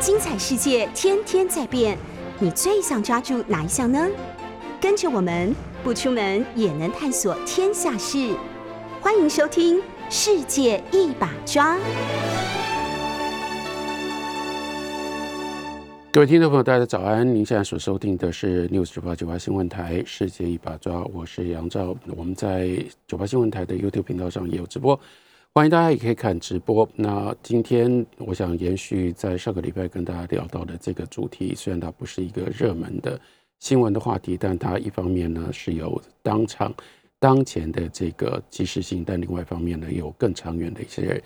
精彩世界天天在变，你最想抓住哪一项呢？跟着我们不出门也能探索天下事，欢迎收听《世界一把抓》。各位听众朋友，大家早安！您现在所收听的是 News 九八九八新闻台《世界一把抓》，我是杨照。我们在九八新闻台的 YouTube 频道上也有直播。欢迎大家也可以看直播。那今天我想延续在上个礼拜跟大家聊到的这个主题，虽然它不是一个热门的新闻的话题，但它一方面呢是有当场当前的这个及时性，但另外一方面呢有更长远的一些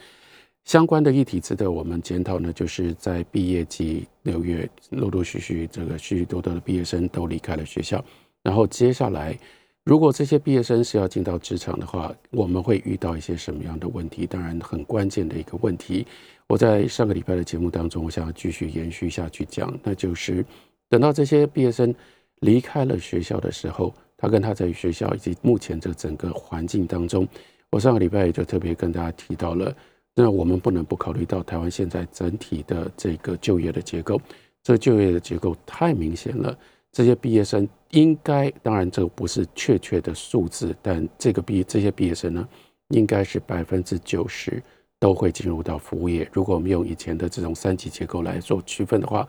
相关的议题值得我们检讨呢。就是在毕业季六月，陆陆续续这个许许多多的毕业生都离开了学校，然后接下来。如果这些毕业生是要进到职场的话，我们会遇到一些什么样的问题？当然，很关键的一个问题，我在上个礼拜的节目当中，我想要继续延续下去讲，那就是等到这些毕业生离开了学校的时候，他跟他在学校以及目前这整个环境当中，我上个礼拜也就特别跟大家提到了，那我们不能不考虑到台湾现在整体的这个就业的结构，这就业的结构太明显了。这些毕业生应该，当然这不是确切的数字，但这个毕这些毕业生呢，应该是百分之九十都会进入到服务业。如果我们用以前的这种三级结构来做区分的话，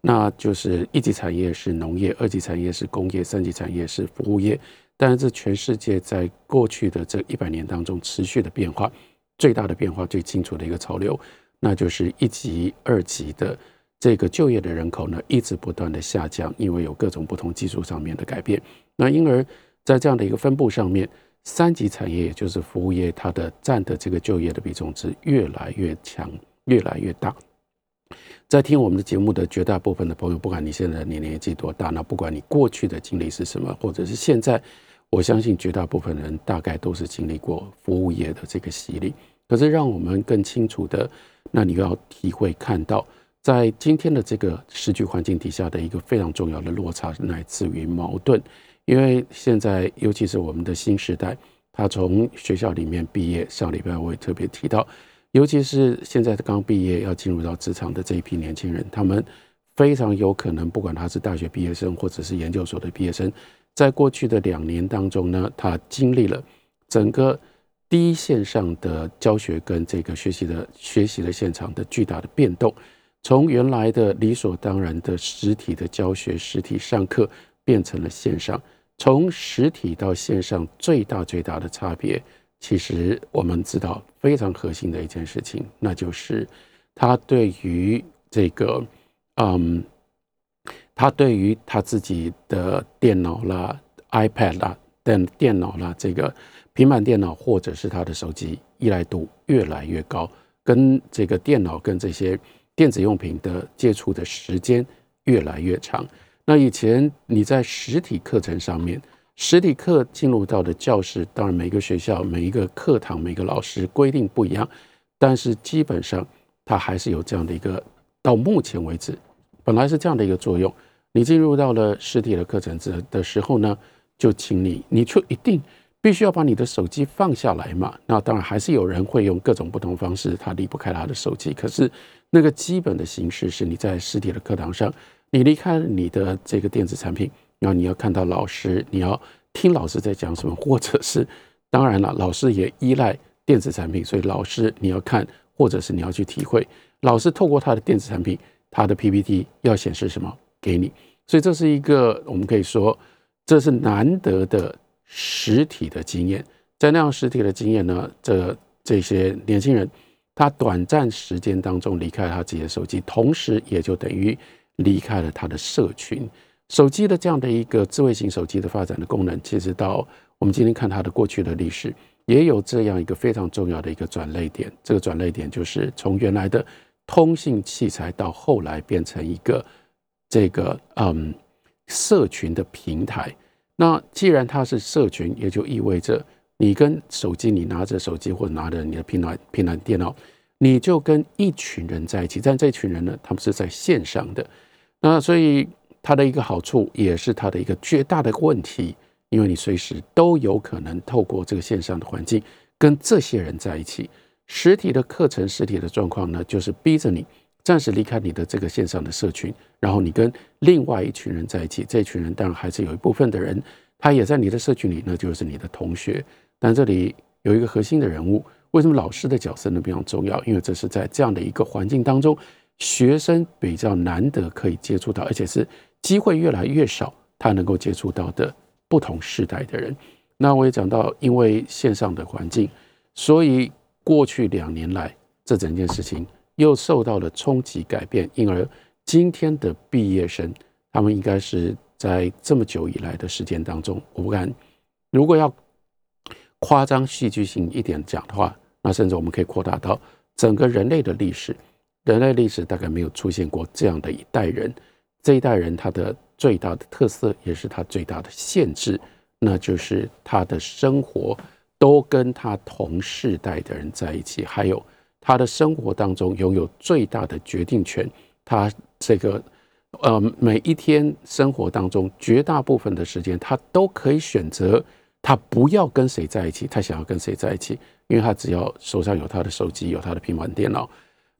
那就是一级产业是农业，二级产业是工业，三级产业是服务业。但是这全世界在过去的这一百年当中持续的变化，最大的变化最清楚的一个潮流，那就是一级、二级的。这个就业的人口呢，一直不断的下降，因为有各种不同技术上面的改变。那因而，在这样的一个分布上面，三级产业也就是服务业，它的占的这个就业的比重是越来越强，越来越大。在听我们的节目的绝大部分的朋友，不管你现在年年纪多大，那不管你过去的经历是什么，或者是现在，我相信绝大部分人大概都是经历过服务业的这个洗礼。可是，让我们更清楚的，那你要体会看到。在今天的这个时局环境底下的一个非常重要的落差，乃自于矛盾。因为现在，尤其是我们的新时代，他从学校里面毕业，上礼拜我也特别提到，尤其是现在刚毕业要进入到职场的这一批年轻人，他们非常有可能，不管他是大学毕业生或者是研究所的毕业生，在过去的两年当中呢，他经历了整个第一线上的教学跟这个学习的学习的现场的巨大的变动。从原来的理所当然的实体的教学、实体上课，变成了线上。从实体到线上，最大最大的差别，其实我们知道非常核心的一件事情，那就是他对于这个，嗯，他对于他自己的电脑啦、iPad 啦、电电脑啦、这个平板电脑或者是他的手机依赖度越来越高，跟这个电脑跟这些。电子用品的接触的时间越来越长。那以前你在实体课程上面，实体课进入到的教室，当然每个学校、每一个课堂、每个老师规定不一样，但是基本上它还是有这样的一个。到目前为止，本来是这样的一个作用。你进入到了实体的课程的的时候呢，就请你，你就一定。必须要把你的手机放下来嘛？那当然还是有人会用各种不同方式，他离不开他的手机。可是那个基本的形式是你在实体的课堂上，你离开你的这个电子产品，然后你要看到老师，你要听老师在讲什么，或者是当然了，老师也依赖电子产品，所以老师你要看，或者是你要去体会老师透过他的电子产品，他的 PPT 要显示什么给你。所以这是一个我们可以说这是难得的。实体的经验，在那样实体的经验呢，这这些年轻人，他短暂时间当中离开他自己的手机，同时也就等于离开了他的社群。手机的这样的一个智慧型手机的发展的功能，其实到我们今天看它的过去的历史，也有这样一个非常重要的一个转类点。这个转类点就是从原来的通信器材，到后来变成一个这个嗯社群的平台。那既然它是社群，也就意味着你跟手机，你拿着手机或者拿着你的平板平板电脑，你就跟一群人在一起。但这群人呢，他们是在线上的。那所以它的一个好处，也是它的一个绝大的问题，因为你随时都有可能透过这个线上的环境跟这些人在一起。实体的课程，实体的状况呢，就是逼着你暂时离开你的这个线上的社群，然后你跟另外一群人在一起。这群人当然还是有一部分的人，他也在你的社群里，那就是你的同学。但这里有一个核心的人物，为什么老师的角色呢非常重要？因为这是在这样的一个环境当中，学生比较难得可以接触到，而且是机会越来越少，他能够接触到的不同世代的人。那我也讲到，因为线上的环境，所以过去两年来，这整件事情又受到了冲击改变，因而今天的毕业生，他们应该是在这么久以来的时间当中，我不敢，如果要夸张戏剧性一点讲的话，那甚至我们可以扩大到整个人类的历史，人类历史大概没有出现过这样的一代人，这一代人他的最大的特色，也是他最大的限制。那就是他的生活都跟他同世代的人在一起，还有他的生活当中拥有最大的决定权。他这个呃每一天生活当中绝大部分的时间，他都可以选择他不要跟谁在一起，他想要跟谁在一起，因为他只要手上有他的手机，有他的平板电脑。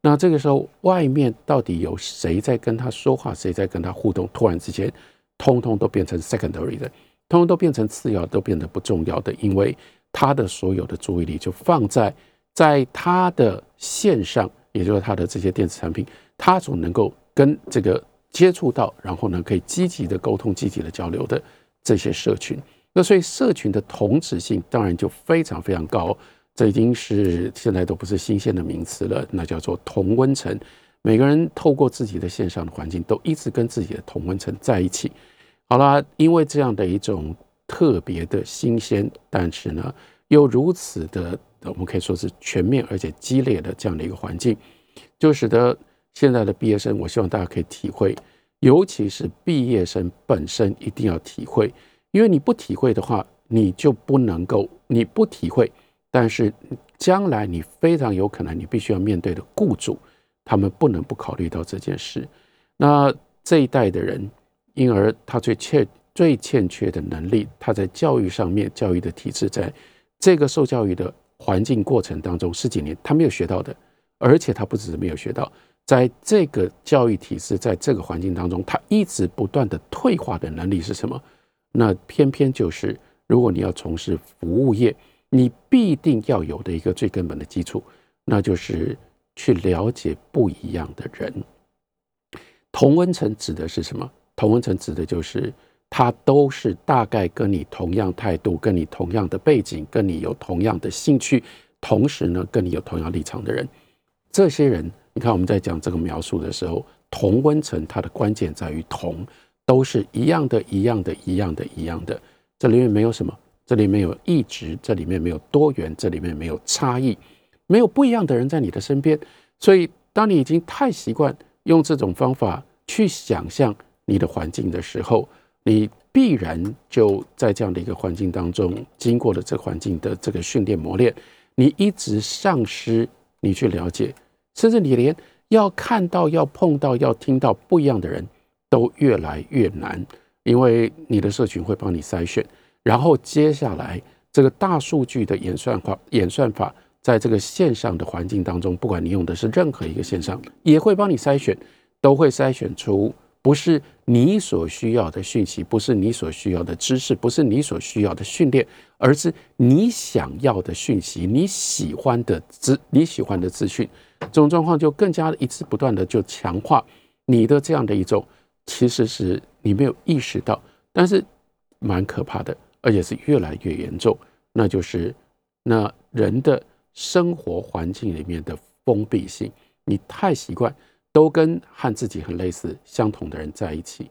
那这个时候，外面到底有谁在跟他说话，谁在跟他互动，突然之间，通通都变成 secondary 的。通通都变成次要，都变得不重要的，因为他的所有的注意力就放在在他的线上，也就是他的这些电子产品，他所能够跟这个接触到，然后呢可以积极的沟通、积极的交流的这些社群。那所以社群的同质性当然就非常非常高，这已经是现在都不是新鲜的名词了，那叫做同温层。每个人透过自己的线上的环境，都一直跟自己的同温层在一起。好了，因为这样的一种特别的新鲜，但是呢又如此的，我们可以说是全面而且激烈的这样的一个环境，就使得现在的毕业生，我希望大家可以体会，尤其是毕业生本身一定要体会，因为你不体会的话，你就不能够，你不体会，但是将来你非常有可能你必须要面对的雇主，他们不能不考虑到这件事。那这一代的人。因而，他最欠、最欠缺的能力，他在教育上面，教育的体制，在这个受教育的环境过程当中十几年，他没有学到的，而且他不只是没有学到，在这个教育体制，在这个环境当中，他一直不断的退化的能力是什么？那偏偏就是，如果你要从事服务业，你必定要有的一个最根本的基础，那就是去了解不一样的人。同温层指的是什么？同温层指的就是他都是大概跟你同样态度、跟你同样的背景、跟你有同样的兴趣，同时呢跟你有同样立场的人。这些人，你看我们在讲这个描述的时候，同温层它的关键在于同，都是一样的、一样的、一样的、一样的。这里面没有什么，这里面有一直，这里面没有多元，这里面没有差异，没有不一样的人在你的身边。所以，当你已经太习惯用这种方法去想象。你的环境的时候，你必然就在这样的一个环境当中，经过了这环境的这个训练磨练，你一直丧失你去了解，甚至你连要看到、要碰到、要听到不一样的人都越来越难，因为你的社群会帮你筛选，然后接下来这个大数据的演算法、演算法，在这个线上的环境当中，不管你用的是任何一个线上，也会帮你筛选，都会筛选出。不是你所需要的讯息，不是你所需要的知识，不是你所需要的训练，而是你想要的讯息，你喜欢的资，你喜欢的资讯，这种状况就更加一直不断的就强化你的这样的一种，其实是你没有意识到，但是蛮可怕的，而且是越来越严重，那就是那人的生活环境里面的封闭性，你太习惯。都跟和自己很类似、相同的人在一起，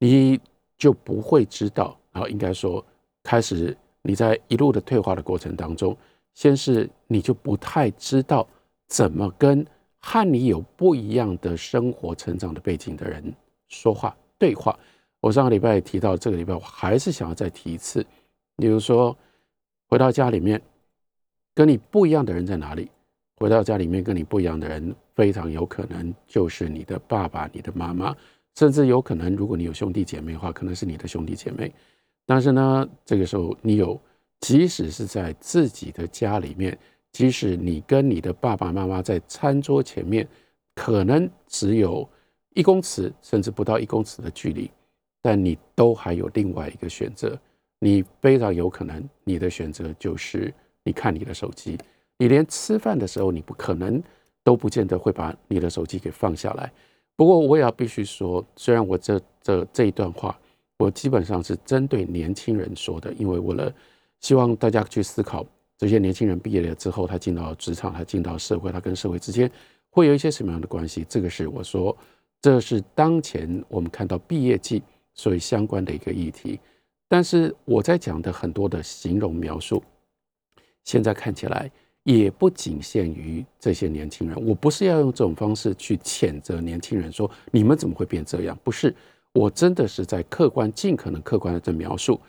你就不会知道。然后应该说，开始你在一路的退化的过程当中，先是你就不太知道怎么跟和你有不一样的生活成长的背景的人说话对话。我上个礼拜也提到，这个礼拜我还是想要再提一次。比如说，回到家里面，跟你不一样的人在哪里？回到家里面跟你不一样的人。非常有可能就是你的爸爸、你的妈妈，甚至有可能，如果你有兄弟姐妹的话，可能是你的兄弟姐妹。但是呢，这个时候你有，即使是在自己的家里面，即使你跟你的爸爸妈妈在餐桌前面可能只有一公尺甚至不到一公尺的距离，但你都还有另外一个选择。你非常有可能你的选择就是你看你的手机，你连吃饭的时候你不可能都不见得会把你的手机给放下来。不过我也要必须说，虽然我这这这一段话，我基本上是针对年轻人说的，因为为了希望大家去思考，这些年轻人毕业了之后，他进到职场，他进到社会，他跟社会之间会有一些什么样的关系？这个是我说，这是当前我们看到毕业季所以相关的一个议题。但是我在讲的很多的形容描述，现在看起来。也不仅限于这些年轻人，我不是要用这种方式去谴责年轻人，说你们怎么会变这样？不是，我真的是在客观、尽可能客观的在描述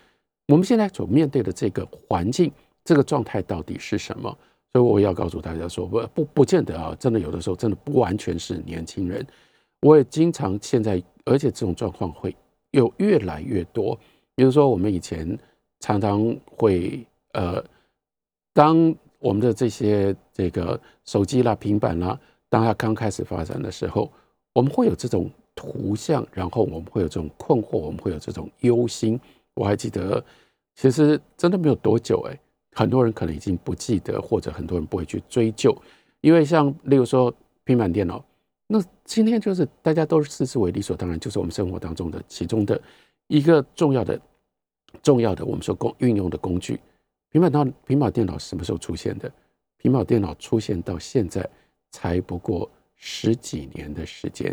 我们现在所面对的这个环境、这个状态到底是什么。所以我要告诉大家说，不不不见得啊，真的有的时候真的不完全是年轻人。我也经常现在，而且这种状况会有越来越多。比如说，我们以前常常会呃，当我们的这些这个手机啦、平板啦，当它刚开始发展的时候，我们会有这种图像，然后我们会有这种困惑，我们会有这种忧心。我还记得，其实真的没有多久，哎，很多人可能已经不记得，或者很多人不会去追究，因为像例如说平板电脑，那今天就是大家都视之为理所当然，就是我们生活当中的其中的一个重要的、重要的我们说工运用的工具。平板到平板电脑什么时候出现的？平板电脑出现到现在才不过十几年的时间，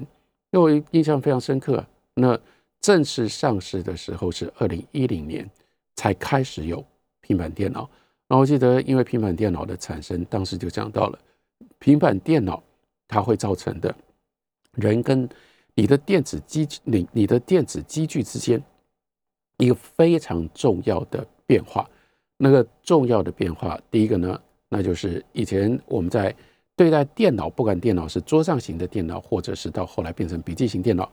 因为我印象非常深刻。那正式上市的时候是二零一零年才开始有平板电脑。那我记得，因为平板电脑的产生，当时就讲到了平板电脑它会造成的人跟你的电子机你你的电子机具之间一个非常重要的变化。那个重要的变化，第一个呢，那就是以前我们在对待电脑，不管电脑是桌上型的电脑，或者是到后来变成笔记型电脑，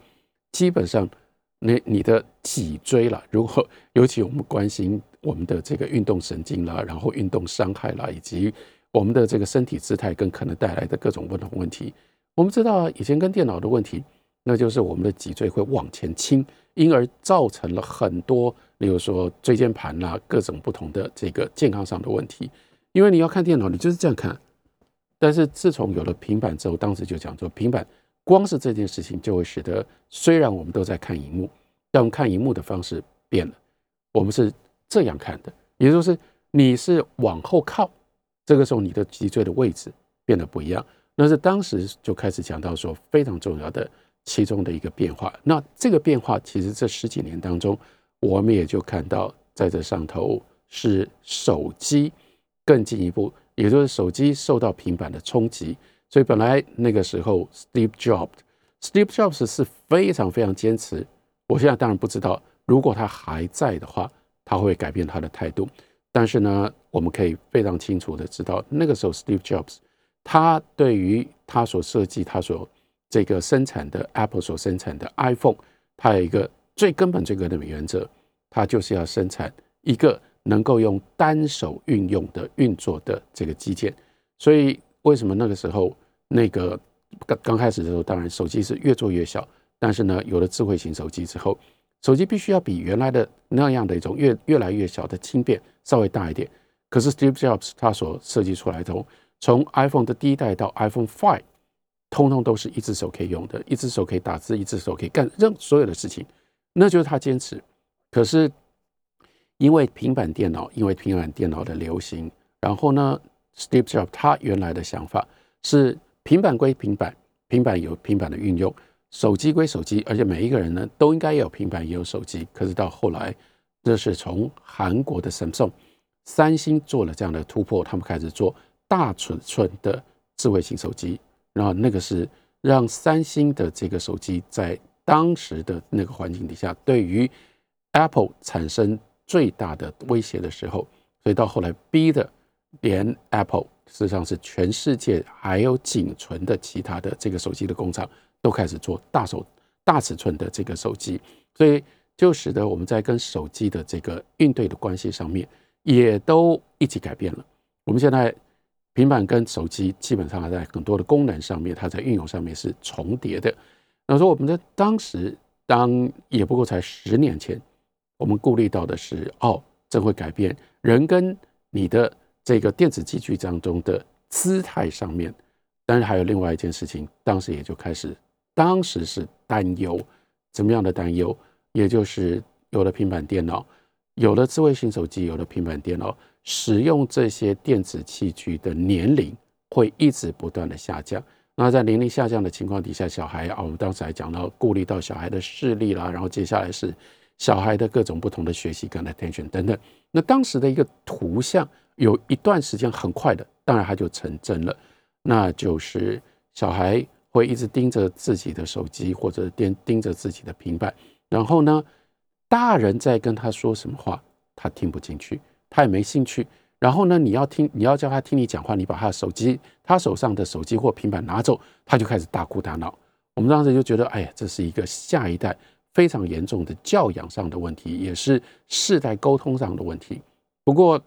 基本上，那你的脊椎了，如果尤其我们关心我们的这个运动神经啦，然后运动伤害啦，以及我们的这个身体姿态跟可能带来的各种不同问题，我们知道以前跟电脑的问题，那就是我们的脊椎会往前倾，因而造成了很多。例如说椎间盘啦，各种不同的这个健康上的问题，因为你要看电脑，你就是这样看。但是自从有了平板之后，当时就讲说，平板光是这件事情就会使得，虽然我们都在看荧幕，但我们看荧幕的方式变了。我们是这样看的，也就是你是往后靠，这个时候你的脊椎的位置变得不一样。那是当时就开始讲到说非常重要的其中的一个变化。那这个变化其实这十几年当中。我们也就看到，在这上头是手机更进一步，也就是手机受到平板的冲击。所以本来那个时候，Steve Jobs，Steve Jobs 是非常非常坚持。我现在当然不知道，如果他还在的话，他会改变他的态度。但是呢，我们可以非常清楚的知道，那个时候 Steve Jobs，他对于他所设计、他所这个生产的 Apple 所生产的 iPhone，他有一个。最根本、最根本的原则，它就是要生产一个能够用单手运用的运作的这个机件。所以，为什么那个时候那个刚刚开始的时候，当然手机是越做越小，但是呢，有了智慧型手机之后，手机必须要比原来的那样的一种越越来越小的轻便稍微大一点。可是 Steve Jobs 他所设计出来的，从 iPhone 的第一代到 iPhone Five，通通都是一只手可以用的，一只手可以打字，一只手可以干任所有的事情。那就是他坚持，可是因为平板电脑，因为平板电脑的流行，然后呢，Steve Jobs 他原来的想法是平板归平板，平板有平板的运用，手机归手机，而且每一个人呢都应该有平板也有手机。可是到后来，这是从韩国的 Samsung、三星做了这样的突破，他们开始做大尺寸的智慧型手机，然后那个是让三星的这个手机在。当时的那个环境底下，对于 Apple 产生最大的威胁的时候，所以到后来逼的连 Apple 事实上是全世界还有仅存的其他的这个手机的工厂都开始做大手大尺寸的这个手机，所以就使得我们在跟手机的这个应对的关系上面也都一起改变了。我们现在平板跟手机基本上在很多的功能上面，它在运用上面是重叠的。那说我们在当时，当也不过才十年前，我们顾虑到的是，哦，这会改变人跟你的这个电子器具当中的姿态上面。但是还有另外一件事情，当时也就开始，当时是担忧，怎么样的担忧？也就是有了平板电脑，有了智慧型手机，有了平板电脑。使用这些电子器具的年龄会一直不断的下降。那在年龄下降的情况底下，小孩啊，我们当时还讲到顾虑到小孩的视力啦，然后接下来是小孩的各种不同的学习跟 attention 等等。那当时的一个图像有一段时间很快的，当然它就成真了，那就是小孩会一直盯着自己的手机或者盯盯着自己的平板，然后呢，大人在跟他说什么话，他听不进去。他也没兴趣，然后呢，你要听，你要叫他听你讲话，你把他的手机，他手上的手机或平板拿走，他就开始大哭大闹。我们当时就觉得，哎呀，这是一个下一代非常严重的教养上的问题，也是世代沟通上的问题。不过，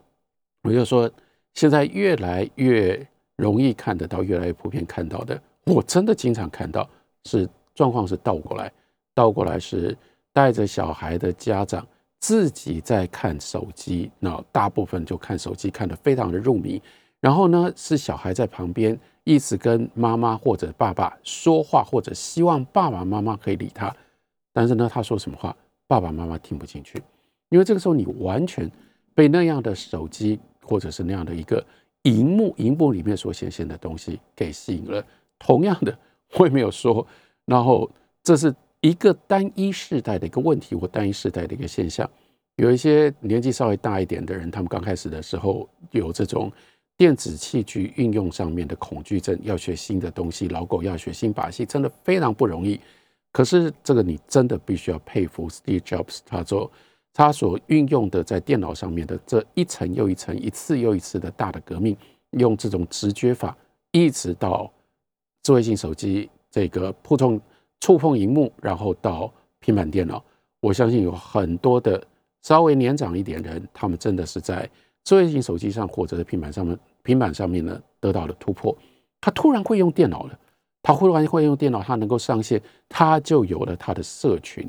我就说，现在越来越容易看得到，越来越普遍看到的，我真的经常看到是状况是倒过来，倒过来是带着小孩的家长。自己在看手机，那大部分就看手机，看得非常的入迷。然后呢，是小孩在旁边一直跟妈妈或者爸爸说话，或者希望爸爸妈妈可以理他。但是呢，他说什么话，爸爸妈妈听不进去，因为这个时候你完全被那样的手机或者是那样的一个荧幕，荧幕里面所显现的东西给吸引了。同样的，我也没有说，然后这是。一个单一世代的一个问题，或单一世代的一个现象，有一些年纪稍微大一点的人，他们刚开始的时候有这种电子器具运用上面的恐惧症，要学新的东西，老狗要学新把戏，真的非常不容易。可是这个你真的必须要佩服 Steve Jobs，他做他所运用的在电脑上面的这一层又一层、一次又一次的大的革命，用这种直觉法，一直到智慧型手机这个普通。触碰荧幕，然后到平板电脑，我相信有很多的稍微年长一点人，他们真的是在智慧型手机上或者在平板上面、平板上面呢得到了突破。他突然会用电脑了，他忽然会用电脑，他能够上线，他就有了他的社群，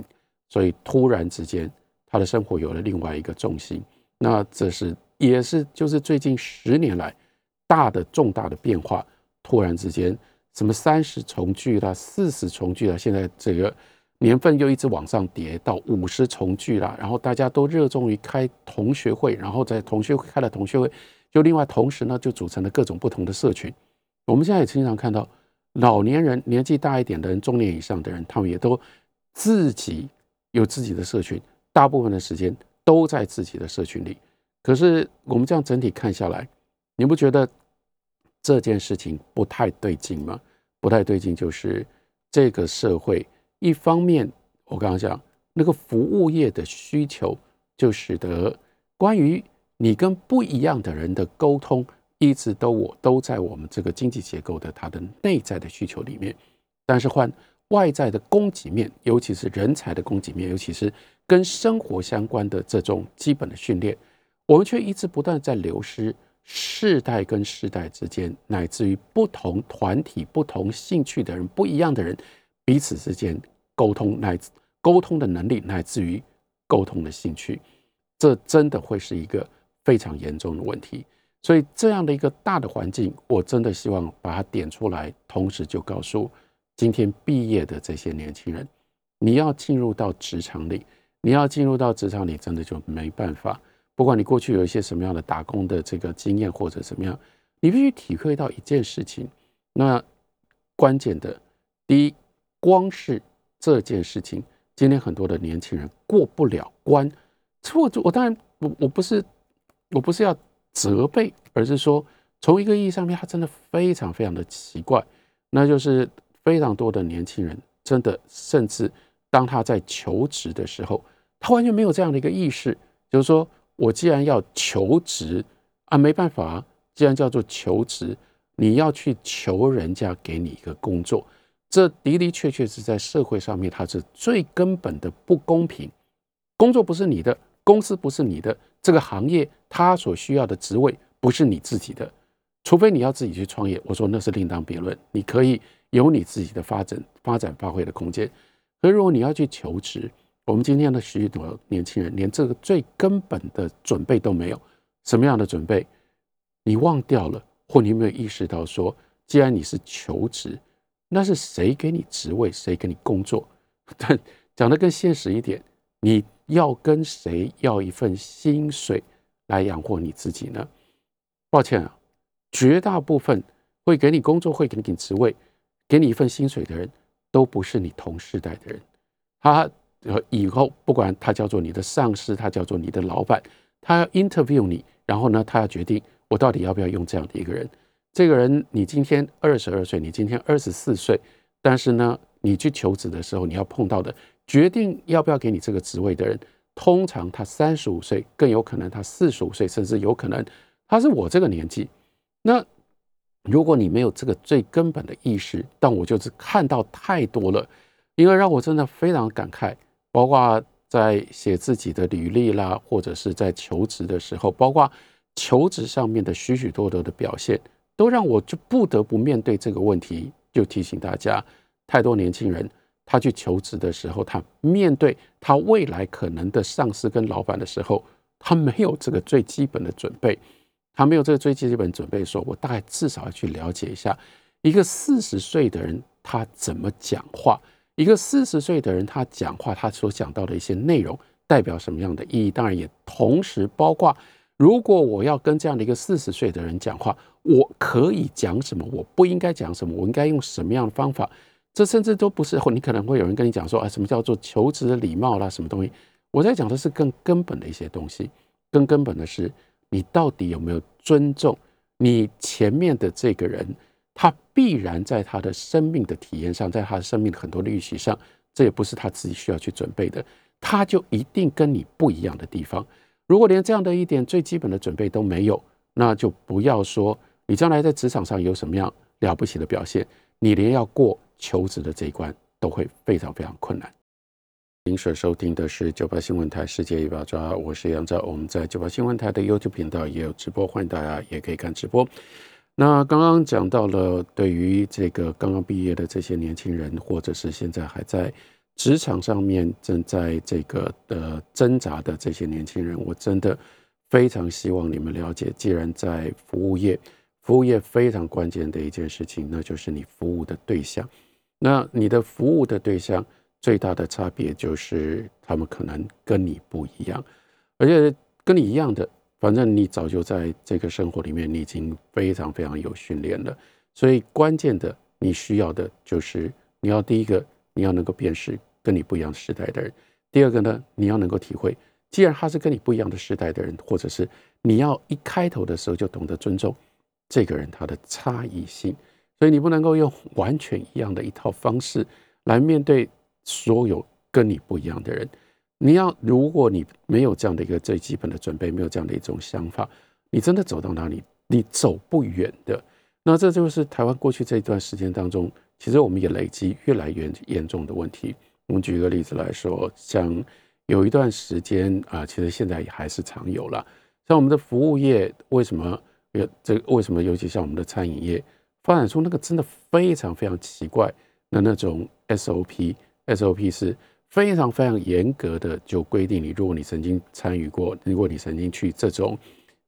所以突然之间，他的生活有了另外一个重心。那这是也是就是最近十年来大的重大的变化，突然之间。什么三十重聚啦，四十重聚啦，现在这个年份又一直往上叠到五十重聚啦。然后大家都热衷于开同学会，然后在同学会开了同学会，就另外同时呢，就组成了各种不同的社群。我们现在也经常看到老年人、年纪大一点的人、中年以上的人，他们也都自己有自己的社群，大部分的时间都在自己的社群里。可是我们这样整体看下来，你不觉得？这件事情不太对劲吗？不太对劲，就是这个社会一方面，我刚刚讲那个服务业的需求，就使得关于你跟不一样的人的沟通，一直都我都在我们这个经济结构的它的内在的需求里面。但是换外在的供给面，尤其是人才的供给面，尤其是跟生活相关的这种基本的训练，我们却一直不断在流失。世代跟世代之间，乃至于不同团体、不同兴趣的人、不一样的人，彼此之间沟通，乃至沟通的能力，乃至于沟通的兴趣，这真的会是一个非常严重的问题。所以，这样的一个大的环境，我真的希望把它点出来，同时就告诉今天毕业的这些年轻人，你要进入到职场里，你要进入到职场里，真的就没办法。不管你过去有一些什么样的打工的这个经验或者怎么样，你必须体会到一件事情。那关键的第一，光是这件事情，今天很多的年轻人过不了关。我我当然我我不是我不是要责备，而是说从一个意义上面，他真的非常非常的奇怪。那就是非常多的年轻人真的，甚至当他在求职的时候，他完全没有这样的一个意识，就是说。我既然要求职啊，没办法。既然叫做求职，你要去求人家给你一个工作，这的的确确是在社会上面，它是最根本的不公平。工作不是你的，公司不是你的，这个行业它所需要的职位不是你自己的，除非你要自己去创业，我说那是另当别论，你可以有你自己的发展、发展发挥的空间。可如果你要去求职，我们今天的许多年轻人连这个最根本的准备都没有。什么样的准备？你忘掉了，或你没有意识到说，既然你是求职，那是谁给你职位，谁给你工作？但讲的更现实一点，你要跟谁要一份薪水来养活你自己呢？抱歉啊。绝大部分会给你工作、会给你职位、给你一份薪水的人，都不是你同世代的人。他以后不管他叫做你的上司，他叫做你的老板，他要 interview 你，然后呢，他要决定我到底要不要用这样的一个人。这个人，你今天二十二岁，你今天二十四岁，但是呢，你去求职的时候，你要碰到的决定要不要给你这个职位的人，通常他三十五岁，更有可能他四十五岁，甚至有可能他是我这个年纪。那如果你没有这个最根本的意识，但我就是看到太多了，因为让我真的非常感慨，包括在写自己的履历啦，或者是在求职的时候，包括求职上面的许许多多的表现，都让我就不得不面对这个问题。就提醒大家，太多年轻人他去求职的时候，他面对他未来可能的上司跟老板的时候，他没有这个最基本的准备。他没有这个最基本准备，说我大概至少要去了解一下一个四十岁的人他怎么讲话，一个四十岁的人他讲话他所讲到的一些内容代表什么样的意义。当然也同时包括，如果我要跟这样的一个四十岁的人讲话，我可以讲什么，我不应该讲什么，我应该用什么样的方法？这甚至都不是。你可能会有人跟你讲说啊，什么叫做求职的礼貌啦，什么东西？我在讲的是更根本的一些东西，更根本的是。你到底有没有尊重你前面的这个人？他必然在他的生命的体验上，在他的生命的很多的预期上，这也不是他自己需要去准备的。他就一定跟你不一样的地方。如果连这样的一点最基本的准备都没有，那就不要说你将来在职场上有什么样了不起的表现，你连要过求职的这一关都会非常非常困难。您所收听的是九八新闻台世界一把抓，我是杨照。我们在九八新闻台的 YouTube 频道也有直播，欢迎大家也可以看直播。那刚刚讲到了，对于这个刚刚毕业的这些年轻人，或者是现在还在职场上面正在这个的挣扎的这些年轻人，我真的非常希望你们了解，既然在服务业，服务业非常关键的一件事情，那就是你服务的对象。那你的服务的对象。最大的差别就是，他们可能跟你不一样，而且跟你一样的，反正你早就在这个生活里面，你已经非常非常有训练了。所以关键的，你需要的就是你要第一个，你要能够辨识跟你不一样时代的人；第二个呢，你要能够体会，既然他是跟你不一样的时代的人，或者是你要一开头的时候就懂得尊重这个人他的差异性，所以你不能够用完全一样的一套方式来面对。所有跟你不一样的人，你要如果你没有这样的一个最基本的准备，没有这样的一种想法，你真的走到哪里，你走不远的。那这就是台湾过去这一段时间当中，其实我们也累积越来越严重的问题。我们举一个例子来说，像有一段时间啊，其实现在也还是常有了。像我们的服务业，为什么有这？为什么尤其像我们的餐饮业，发展出那个真的非常非常奇怪的那种 SOP？SOP 是非常非常严格的，就规定你，如果你曾经参与过，如果你曾经去这种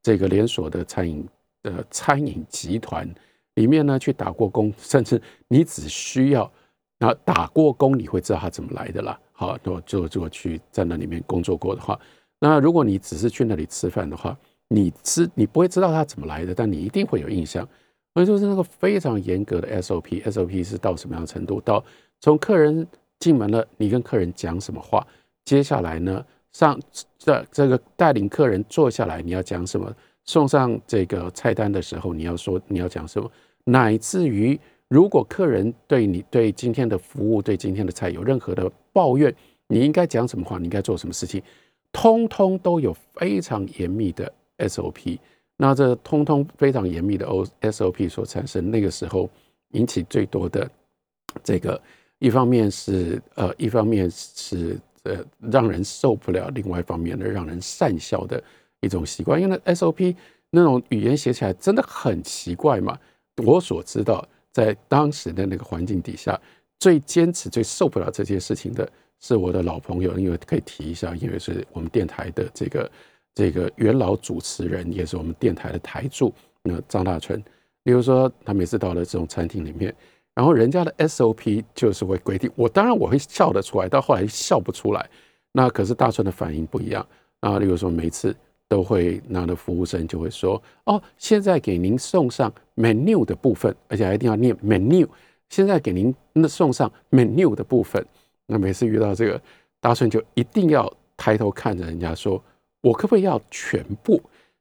这个连锁的餐饮的餐饮集团里面呢，去打过工，甚至你只需要那打过工，你会知道它怎么来的啦。好，就就就去在那里面工作过的话，那如果你只是去那里吃饭的话，你知你不会知道它怎么来的，但你一定会有印象。所以就是那个非常严格的 SOP，SOP 是到什么样的程度？到从客人。进门了，你跟客人讲什么话？接下来呢，上这这个带领客人坐下来，你要讲什么？送上这个菜单的时候，你要说你要讲什么？乃至于如果客人对你对今天的服务、对今天的菜有任何的抱怨，你应该讲什么话？你应该做什么事情？通通都有非常严密的 SOP。那这通通非常严密的 O SOP 所产生，那个时候引起最多的这个。一方面是呃，一方面是呃，让人受不了；另外一方面呢，让人善笑的一种习惯。因为 SOP 那种语言写起来真的很奇怪嘛。我所知道，在当时的那个环境底下，最坚持、最受不了这些事情的是我的老朋友，因为可以提一下，因为是我们电台的这个这个元老主持人，也是我们电台的台柱，那张大春。比如说，他每次到了这种餐厅里面，然后人家的 SOP 就是会规定，我当然我会笑得出来，到后来笑不出来。那可是大顺的反应不一样啊，例如说每次。都会那的服务生就会说：“哦，现在给您送上 menu 的部分，而且还一定要念 menu。现在给您那送上 menu 的部分。那每次遇到这个，大顺就一定要抬头看着人家说：我可不可以要全部？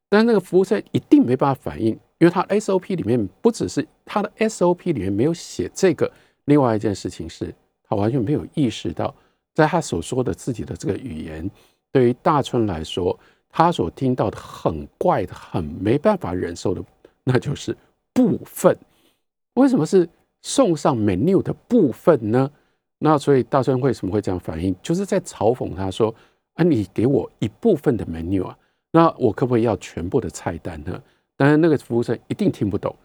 但那个服务生一定没办法反应，因为他 SOP 里面不只是他的 SOP 里面没有写这个。另外一件事情是，他完全没有意识到，在他所说的自己的这个语言，对于大春来说。”他所听到的很怪的、很没办法忍受的，那就是部分。为什么是送上 menu 的部分呢？那所以大春为什么会这样反应？就是在嘲讽他说：“啊，你给我一部分的 menu 啊，那我可不可以要全部的菜单呢？”当然，那个服务生一定听不懂。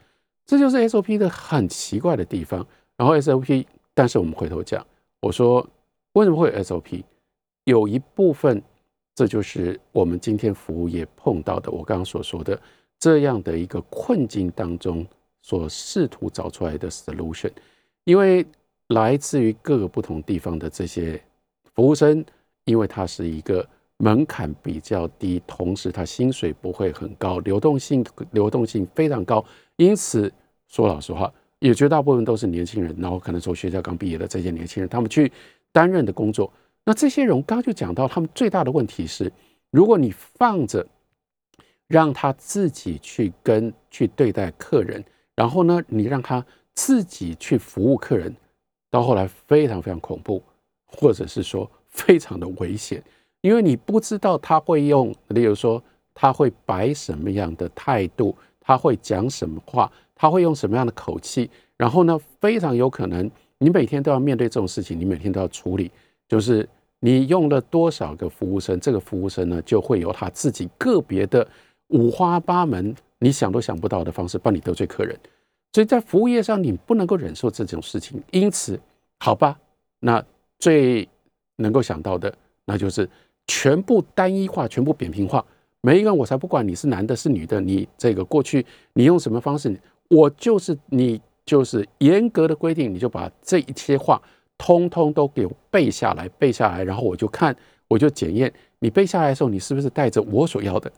这就是 SOP 的很奇怪的地方。然后 SOP，但是我们回头讲，我说为什么会有 SOP？有一部分。这就是我们今天服务业碰到的，我刚刚所说的这样的一个困境当中所试图找出来的 solution。因为来自于各个不同地方的这些服务生，因为他是一个门槛比较低，同时他薪水不会很高，流动性流动性非常高，因此说老实话，也绝大部分都是年轻人，然后可能从学校刚毕业的这些年轻人，他们去担任的工作。那这些人刚刚就讲到，他们最大的问题是，如果你放着让他自己去跟去对待客人，然后呢，你让他自己去服务客人，到后来非常非常恐怖，或者是说非常的危险，因为你不知道他会用，例如说他会摆什么样的态度，他会讲什么话，他会用什么样的口气，然后呢，非常有可能你每天都要面对这种事情，你每天都要处理，就是。你用了多少个服务生？这个服务生呢，就会有他自己个别的五花八门、你想都想不到的方式帮你得罪客人。所以在服务业上，你不能够忍受这种事情。因此，好吧，那最能够想到的，那就是全部单一化、全部扁平化。每一个人，我才不管你是男的、是女的，你这个过去你用什么方式，我就是你就是严格的规定，你就把这一些话。通通都给我背下来，背下来，然后我就看，我就检验你背下来的时候，你是不是带着我所要的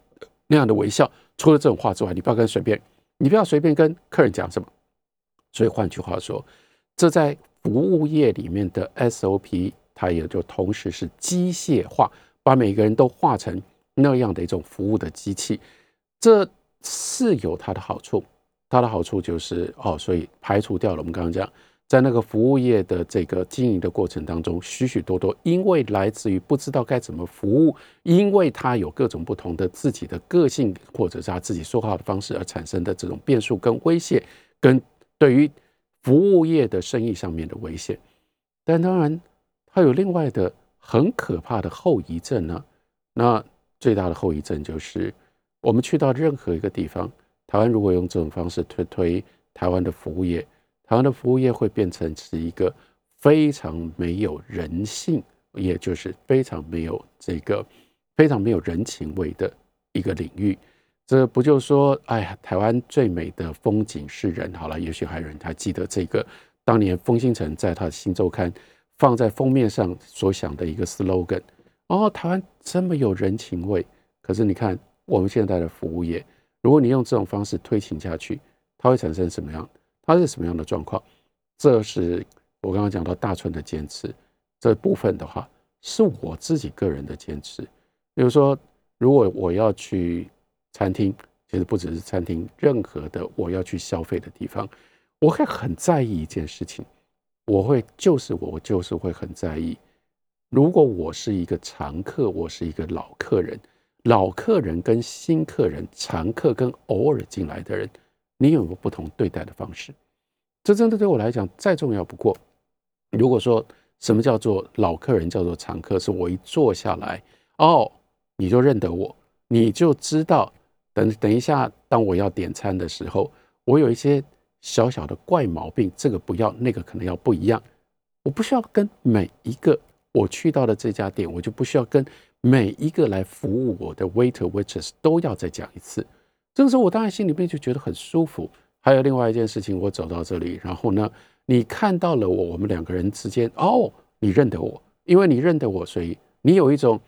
那样的微笑。除了这种话之外，你不要跟随便，你不要随便跟客人讲什么。所以换句话说，这在服务业里面的 SOP，它也就同时是机械化，把每个人都化成那样的一种服务的机器。这是有它的好处，它的好处就是哦，所以排除掉了我们刚刚讲。在那个服务业的这个经营的过程当中，许许多多因为来自于不知道该怎么服务，因为他有各种不同的自己的个性，或者是他自己说话的方式而产生的这种变数跟威胁，跟对于服务业的生意上面的威胁。但当然，它有另外的很可怕的后遗症呢。那最大的后遗症就是，我们去到任何一个地方，台湾如果用这种方式推推台湾的服务业。台湾的服务业会变成是一个非常没有人性，也就是非常没有这个非常没有人情味的一个领域。这不就说，哎呀，台湾最美的风景是人。好了，也许还有人还记得这个当年风星辰在他的新周刊放在封面上所想的一个 slogan。哦，台湾这么有人情味。可是你看我们现在的服务业，如果你用这种方式推行下去，它会产生什么样？它是什么样的状况？这是我刚刚讲到大春的坚持这部分的话，是我自己个人的坚持。比如说，如果我要去餐厅，其实不只是餐厅，任何的我要去消费的地方，我会很在意一件事情。我会就是我我就是会很在意，如果我是一个常客，我是一个老客人，老客人跟新客人，常客跟偶尔进来的人。你有没有不同对待的方式？这真的对我来讲再重要不过。如果说什么叫做老客人，叫做常客，是我一坐下来，哦，你就认得我，你就知道等等一下，当我要点餐的时候，我有一些小小的怪毛病，这个不要，那个可能要不一样。我不需要跟每一个我去到的这家店，我就不需要跟每一个来服务我的 waiter waitress 都要再讲一次。这个时候，我当然心里面就觉得很舒服。还有另外一件事情，我走到这里，然后呢，你看到了我，我们两个人之间，哦，你认得我，因为你认得我，所以你有一种，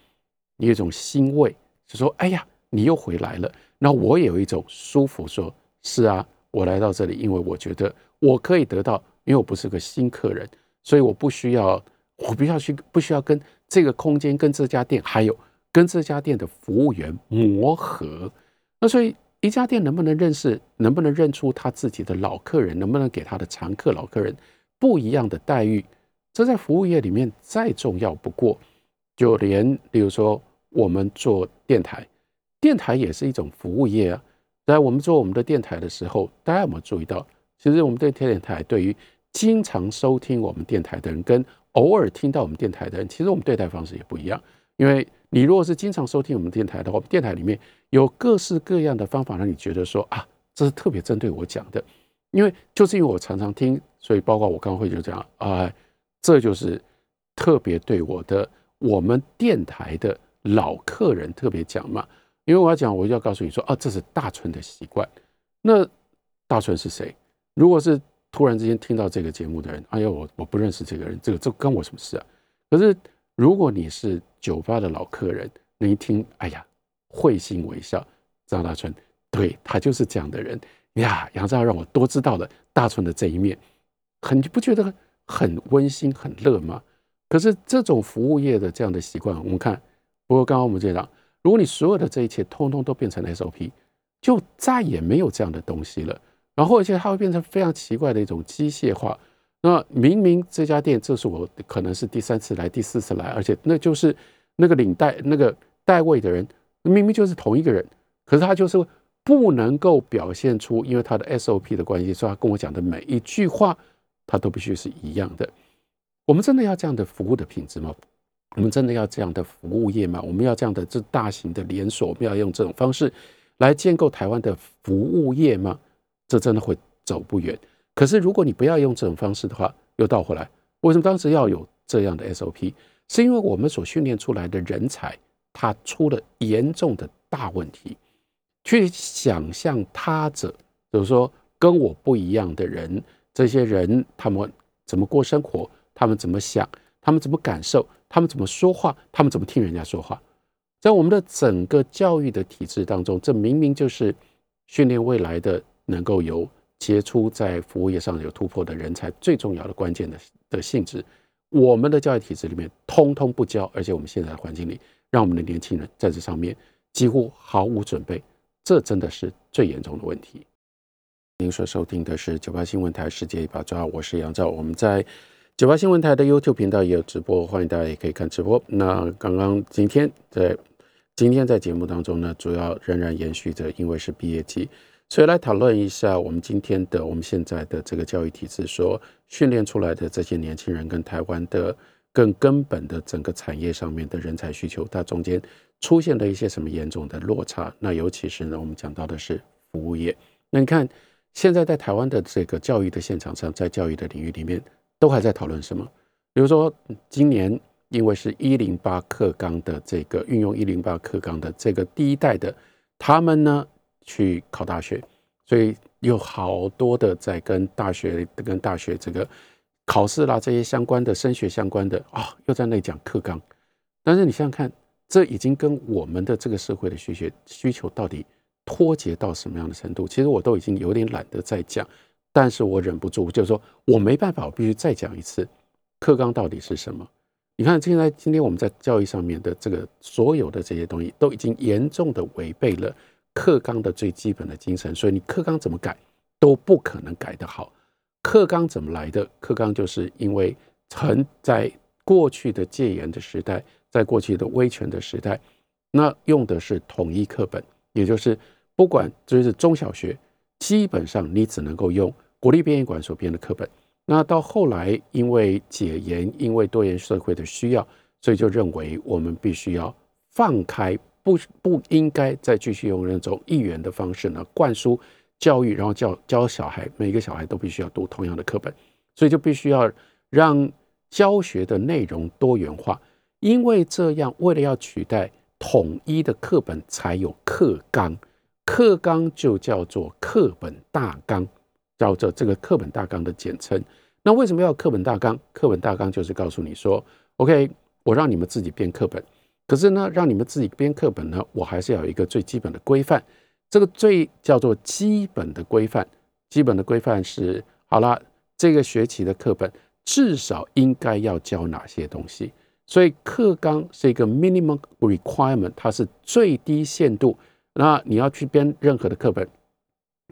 你有一种欣慰，就说，哎呀，你又回来了。那我也有一种舒服，说是啊，我来到这里，因为我觉得我可以得到，因为我不是个新客人，所以我不需要，我不需要去，不需要跟这个空间、跟这家店，还有跟这家店的服务员磨合。那所以一家店能不能认识，能不能认出他自己的老客人，能不能给他的常客、老客人不一样的待遇，这在服务业里面再重要不过。就连比如说我们做电台。电台也是一种服务业啊。在我们做我们的电台的时候，大家有没有注意到？其实我们对天电台，对于经常收听我们电台的人，跟偶尔听到我们电台的人，其实我们对待方式也不一样。因为你如果是经常收听我们电台的话，我们电台里面有各式各样的方法，让你觉得说啊，这是特别针对我讲的。因为就是因为我常常听，所以包括我刚会就讲啊，这就是特别对我的我们电台的老客人特别讲嘛。因为我要讲，我就要告诉你说，啊，这是大春的习惯。那大春是谁？如果是突然之间听到这个节目的人，哎呀，我我不认识这个人，这个这跟我什么事啊？可是如果你是酒吧的老客人，你一听，哎呀，会心微笑，张大春，对他就是这样的人呀。杨照让我多知道了大春的这一面，很不觉得很温馨、很乐吗？可是这种服务业的这样的习惯，我们看，不过刚刚我们这讲。如果你所有的这一切通通都变成 SOP，就再也没有这样的东西了。然后，而且它会变成非常奇怪的一种机械化。那明明这家店，这是我可能是第三次来、第四次来，而且那就是那个领带、那个带位的人，明明就是同一个人，可是他就是不能够表现出，因为他的 SOP 的关系，所以他跟我讲的每一句话，他都必须是一样的。我们真的要这样的服务的品质吗？我们真的要这样的服务业吗？我们要这样的这大型的连锁，我们要用这种方式来建构台湾的服务业吗？这真的会走不远。可是如果你不要用这种方式的话，又倒回来，为什么当时要有这样的 SOP？是因为我们所训练出来的人才，他出了严重的大问题。去想象他者，比如说跟我不一样的人，这些人他们怎么过生活，他们怎么想，他们怎么感受。他们怎么说话？他们怎么听人家说话？在我们的整个教育的体制当中，这明明就是训练未来的能够有杰出在服务业上有突破的人才最重要的关键的的性质。我们的教育体制里面通通不教，而且我们现在的环境里，让我们的年轻人在这上面几乎毫无准备，这真的是最严重的问题。您所收听的是九八新闻台世界一把抓，我是杨照，我们在。九八新闻台的 YouTube 频道也有直播，欢迎大家也可以看直播。那刚刚今天在今天在节目当中呢，主要仍然延续着，因为是毕业季，所以来讨论一下我们今天的我们现在的这个教育体制所训练出来的这些年轻人跟台湾的更根本的整个产业上面的人才需求，它中间出现了一些什么严重的落差？那尤其是呢，我们讲到的是服务业。那你看现在在台湾的这个教育的现场上，在教育的领域里面。都还在讨论什么？比如说，今年因为是一零八课纲的这个运用一零八课纲的这个第一代的，他们呢去考大学，所以有好多的在跟大学、跟大学这个考试啦这些相关的升学相关的啊，又在那里讲课纲。但是你想想看，这已经跟我们的这个社会的需求需求到底脱节到什么样的程度？其实我都已经有点懒得再讲。但是我忍不住，就是说我没办法，我必须再讲一次，课纲到底是什么？你看，现在今天我们在教育上面的这个所有的这些东西，都已经严重的违背了课纲的最基本的精神。所以你课纲怎么改都不可能改得好。课纲怎么来的？课纲就是因为曾在过去的戒严的时代，在过去的威权的时代，那用的是统一课本，也就是不管就是中小学。基本上你只能够用国立编译馆所编的课本。那到后来，因为解严，因为多元社会的需要，所以就认为我们必须要放开不不应该再继续用那种一元的方式呢灌输教育，然后教教小孩，每个小孩都必须要读同样的课本，所以就必须要让教学的内容多元化，因为这样为了要取代统一的课本，才有课纲，课纲就叫做课本大纲，叫做这个课本大纲的简称。那为什么要课本大纲？课本大纲就是告诉你说，OK，我让你们自己编课本。可是呢，让你们自己编课本呢，我还是要有一个最基本的规范。这个最叫做基本的规范，基本的规范是好了，这个学期的课本至少应该要教哪些东西。所以课纲是一个 minimum requirement，它是最低限度。那你要去编任何的课本，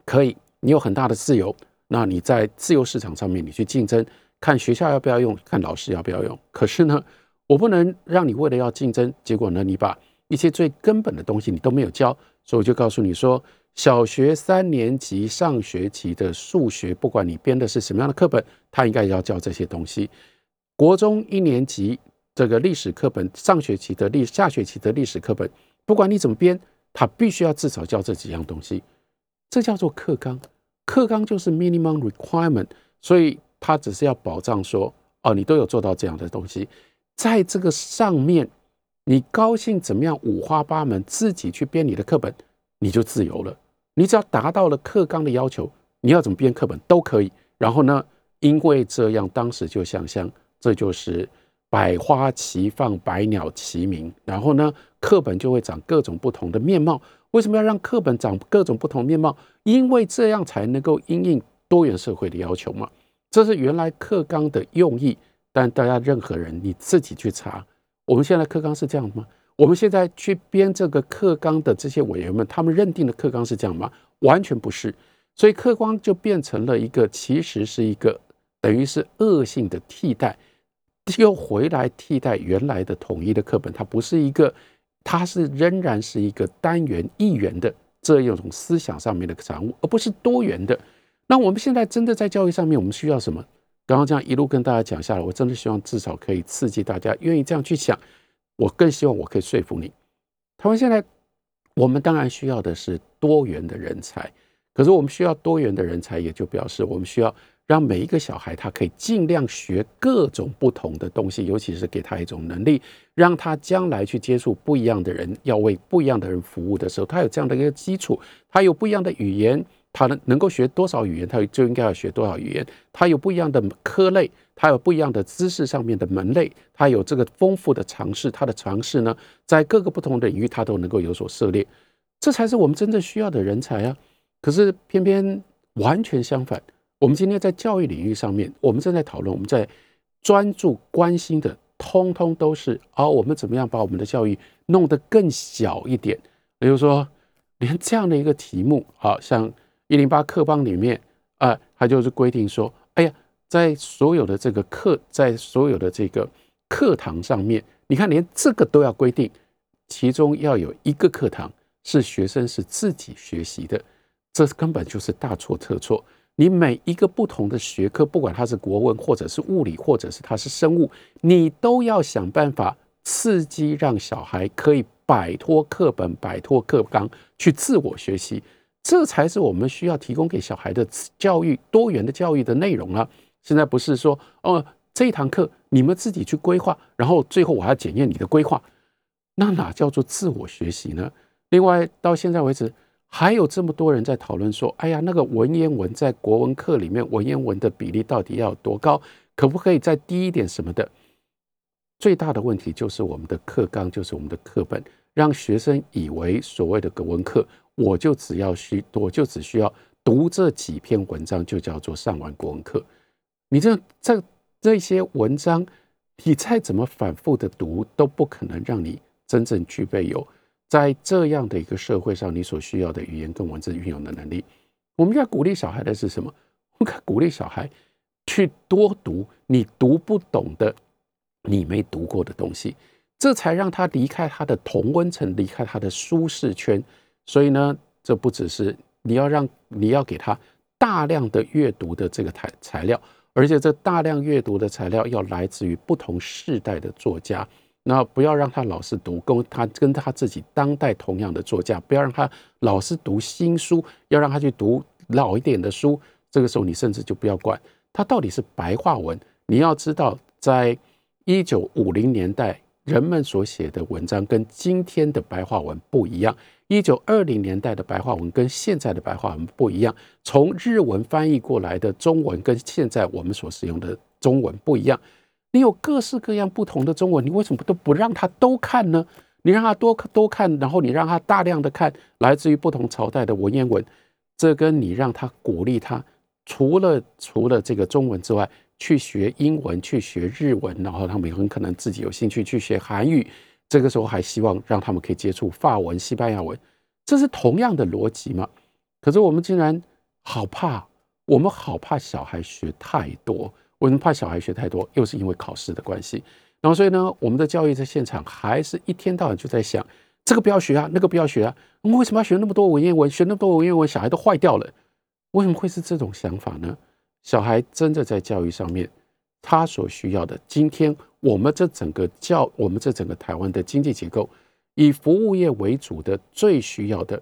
可以，你有很大的自由。那你在自由市场上面，你去竞争，看学校要不要用，看老师要不要用。可是呢？我不能让你为了要竞争，结果呢，你把一些最根本的东西你都没有教，所以我就告诉你说，小学三年级上学期的数学，不管你编的是什么样的课本，它应该要教这些东西。国中一年级这个历史课本，上学期的历下学期的历史课本，不管你怎么编，他必须要至少教这几样东西，这叫做课纲。课纲就是 minimum requirement，所以他只是要保障说，哦，你都有做到这样的东西。在这个上面，你高兴怎么样五花八门，自己去编你的课本，你就自由了。你只要达到了课纲的要求，你要怎么编课本都可以。然后呢，因为这样，当时就想象这就是百花齐放，百鸟齐鸣。然后呢，课本就会长各种不同的面貌。为什么要让课本长各种不同面貌？因为这样才能够应应多元社会的要求嘛。这是原来课纲的用意。但大家任何人你自己去查，我们现在课纲是这样吗？我们现在去编这个课纲的这些委员们，他们认定的课纲是这样吗？完全不是。所以课纲就变成了一个，其实是一个等于是恶性的替代，又回来替代原来的统一的课本。它不是一个，它是仍然是一个单元一元的这样一种思想上面的产物，而不是多元的。那我们现在真的在教育上面，我们需要什么？刚刚这样一路跟大家讲下来，我真的希望至少可以刺激大家愿意这样去想。我更希望我可以说服你。台湾现在我们当然需要的是多元的人才，可是我们需要多元的人才，也就表示我们需要让每一个小孩他可以尽量学各种不同的东西，尤其是给他一种能力，让他将来去接触不一样的人，要为不一样的人服务的时候，他有这样的一个基础，他有不一样的语言。他能能够学多少语言，他就应该要学多少语言。他有不一样的科类，他有不一样的知识上面的门类，他有这个丰富的尝试。他的尝试呢，在各个不同的领域，他都能够有所涉猎。这才是我们真正需要的人才啊！可是偏偏完全相反。我们今天在教育领域上面，我们正在讨论，我们在专注关心的，通通都是啊，我们怎么样把我们的教育弄得更小一点？比如说，连这样的一个题目，好像。一零八课纲里面啊，它就是规定说，哎呀，在所有的这个课，在所有的这个课堂上面，你看连这个都要规定，其中要有一个课堂是学生是自己学习的，这根本就是大错特错。你每一个不同的学科，不管它是国文，或者是物理，或者是它是生物，你都要想办法刺激让小孩可以摆脱课本、摆脱课纲，去自我学习。这才是我们需要提供给小孩的教育多元的教育的内容啊！现在不是说哦，这一堂课你们自己去规划，然后最后我要检验你的规划，那哪叫做自我学习呢？另外，到现在为止，还有这么多人在讨论说，哎呀，那个文言文在国文课里面，文言文的比例到底要多高？可不可以再低一点什么的？最大的问题就是我们的课纲，就是我们的课本，让学生以为所谓的国文课。我就只要需，我就只需要读这几篇文章，就叫做上完国文课。你这这这些文章，你再怎么反复的读，都不可能让你真正具备有在这样的一个社会上你所需要的语言跟文字运用的能力。我们要鼓励小孩的是什么？我们鼓励小孩去多读你读不懂的、你没读过的东西，这才让他离开他的同温层，离开他的舒适圈。所以呢，这不只是你要让你要给他大量的阅读的这个材材料，而且这大量阅读的材料要来自于不同世代的作家，那不要让他老是读跟他跟他自己当代同样的作家，不要让他老是读新书，要让他去读老一点的书。这个时候，你甚至就不要管他到底是白话文。你要知道，在一九五零年代，人们所写的文章跟今天的白话文不一样；一九二零年代的白话文跟现在的白话文不一样。从日文翻译过来的中文跟现在我们所使用的中文不一样。你有各式各样不同的中文，你为什么都不让他都看呢？你让他多看多看，然后你让他大量的看来自于不同朝代的文言文，这跟你让他鼓励他。除了除了这个中文之外，去学英文，去学日文，然后他们很可能自己有兴趣去学韩语。这个时候还希望让他们可以接触法文、西班牙文，这是同样的逻辑嘛？可是我们竟然好怕，我们好怕小孩学太多。我们怕小孩学太多？又是因为考试的关系。然后所以呢，我们的教育在现场还是一天到晚就在想，这个不要学啊，那个不要学啊。我们为什么要学那么多文言文？学那么多文言文，小孩都坏掉了。为什么会是这种想法呢？小孩真的在教育上面，他所需要的，今天我们这整个教，我们这整个台湾的经济结构，以服务业为主的，最需要的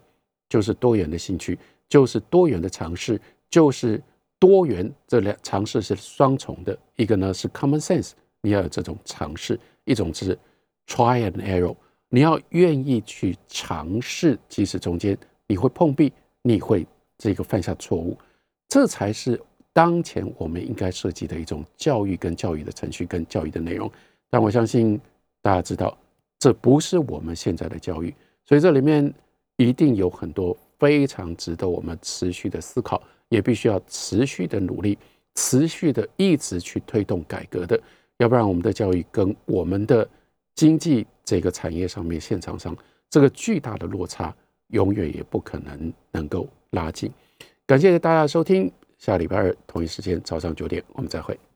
就是多元的兴趣，就是多元的尝试，就是多元这两尝试是双重的。一个呢是 common sense，你要有这种尝试；一种是 try and error，你要愿意去尝试，即使中间你会碰壁，你会。这个犯下错误，这才是当前我们应该设计的一种教育跟教育的程序跟教育的内容。但我相信大家知道，这不是我们现在的教育，所以这里面一定有很多非常值得我们持续的思考，也必须要持续的努力，持续的一直去推动改革的。要不然，我们的教育跟我们的经济这个产业上面现场上这个巨大的落差，永远也不可能能够。拉近，感谢大家收听，下礼拜二同一时间早上九点，我们再会。